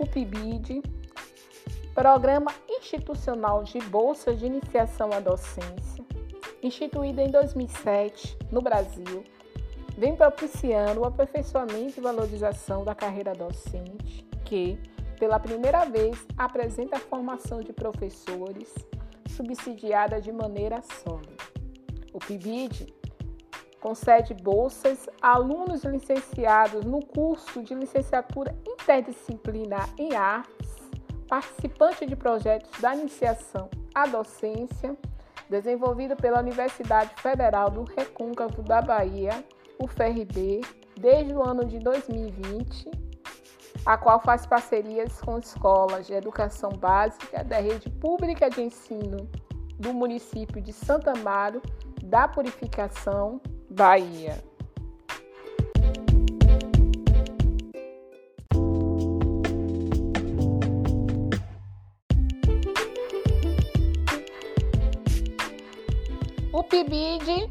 o PIBID, Programa Institucional de Bolsa de Iniciação à Docência, instituído em 2007 no Brasil, vem propiciando o aperfeiçoamento e valorização da carreira docente, que, pela primeira vez, apresenta a formação de professores subsidiada de maneira sólida. O PIBID concede bolsas a alunos licenciados no curso de licenciatura interdisciplinar em artes, participante de projetos da iniciação à docência, desenvolvido pela Universidade Federal do Recôncavo da Bahia, UFRB, desde o ano de 2020, a qual faz parcerias com escolas de educação básica da rede pública de ensino do município de Santa Amaro da Purificação, Bahia. PIBID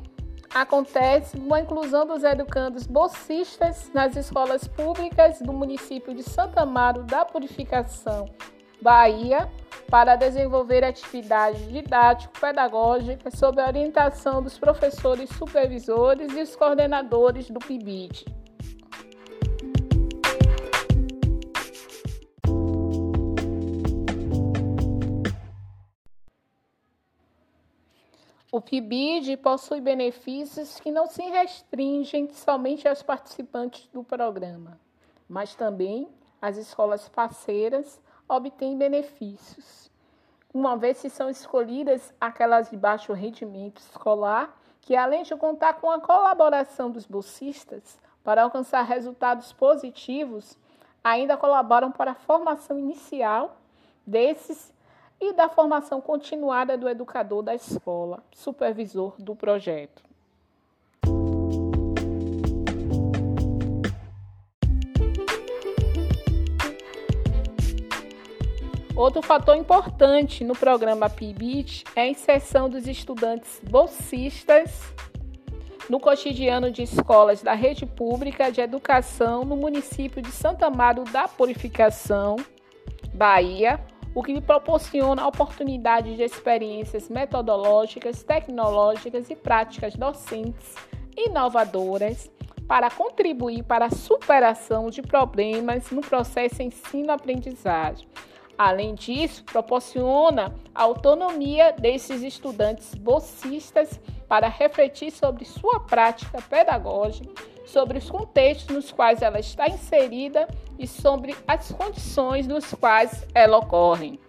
acontece com a inclusão dos educandos bolsistas nas escolas públicas do município de Santa Amaro da Purificação, Bahia, para desenvolver atividades didático-pedagógicas sob a orientação dos professores supervisores e os coordenadores do PIBID. O PIBID possui benefícios que não se restringem somente aos participantes do programa, mas também as escolas parceiras obtêm benefícios, uma vez que são escolhidas aquelas de baixo rendimento escolar, que além de contar com a colaboração dos bolsistas para alcançar resultados positivos, ainda colaboram para a formação inicial desses e da formação continuada do educador da escola, supervisor do projeto. Outro fator importante no programa PIBIT é a inserção dos estudantes bolsistas no cotidiano de escolas da rede pública de educação no município de Santa Amaro da Purificação, Bahia, o que lhe proporciona a oportunidade de experiências metodológicas, tecnológicas e práticas docentes inovadoras para contribuir para a superação de problemas no processo ensino-aprendizagem. Além disso, proporciona autonomia desses estudantes bolsistas para refletir sobre sua prática pedagógica, sobre os contextos nos quais ela está inserida e sobre as condições nos quais ela ocorre.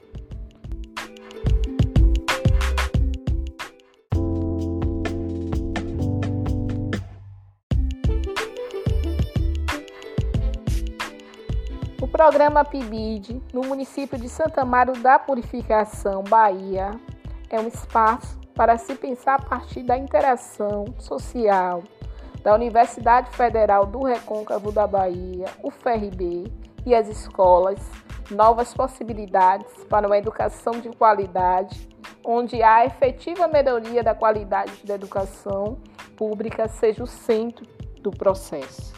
programa PIBID, no município de Santa Amaro da Purificação, Bahia, é um espaço para se pensar a partir da interação social da Universidade Federal do Recôncavo da Bahia, UFRB, e as escolas, novas possibilidades para uma educação de qualidade, onde a efetiva melhoria da qualidade da educação pública seja o centro do processo.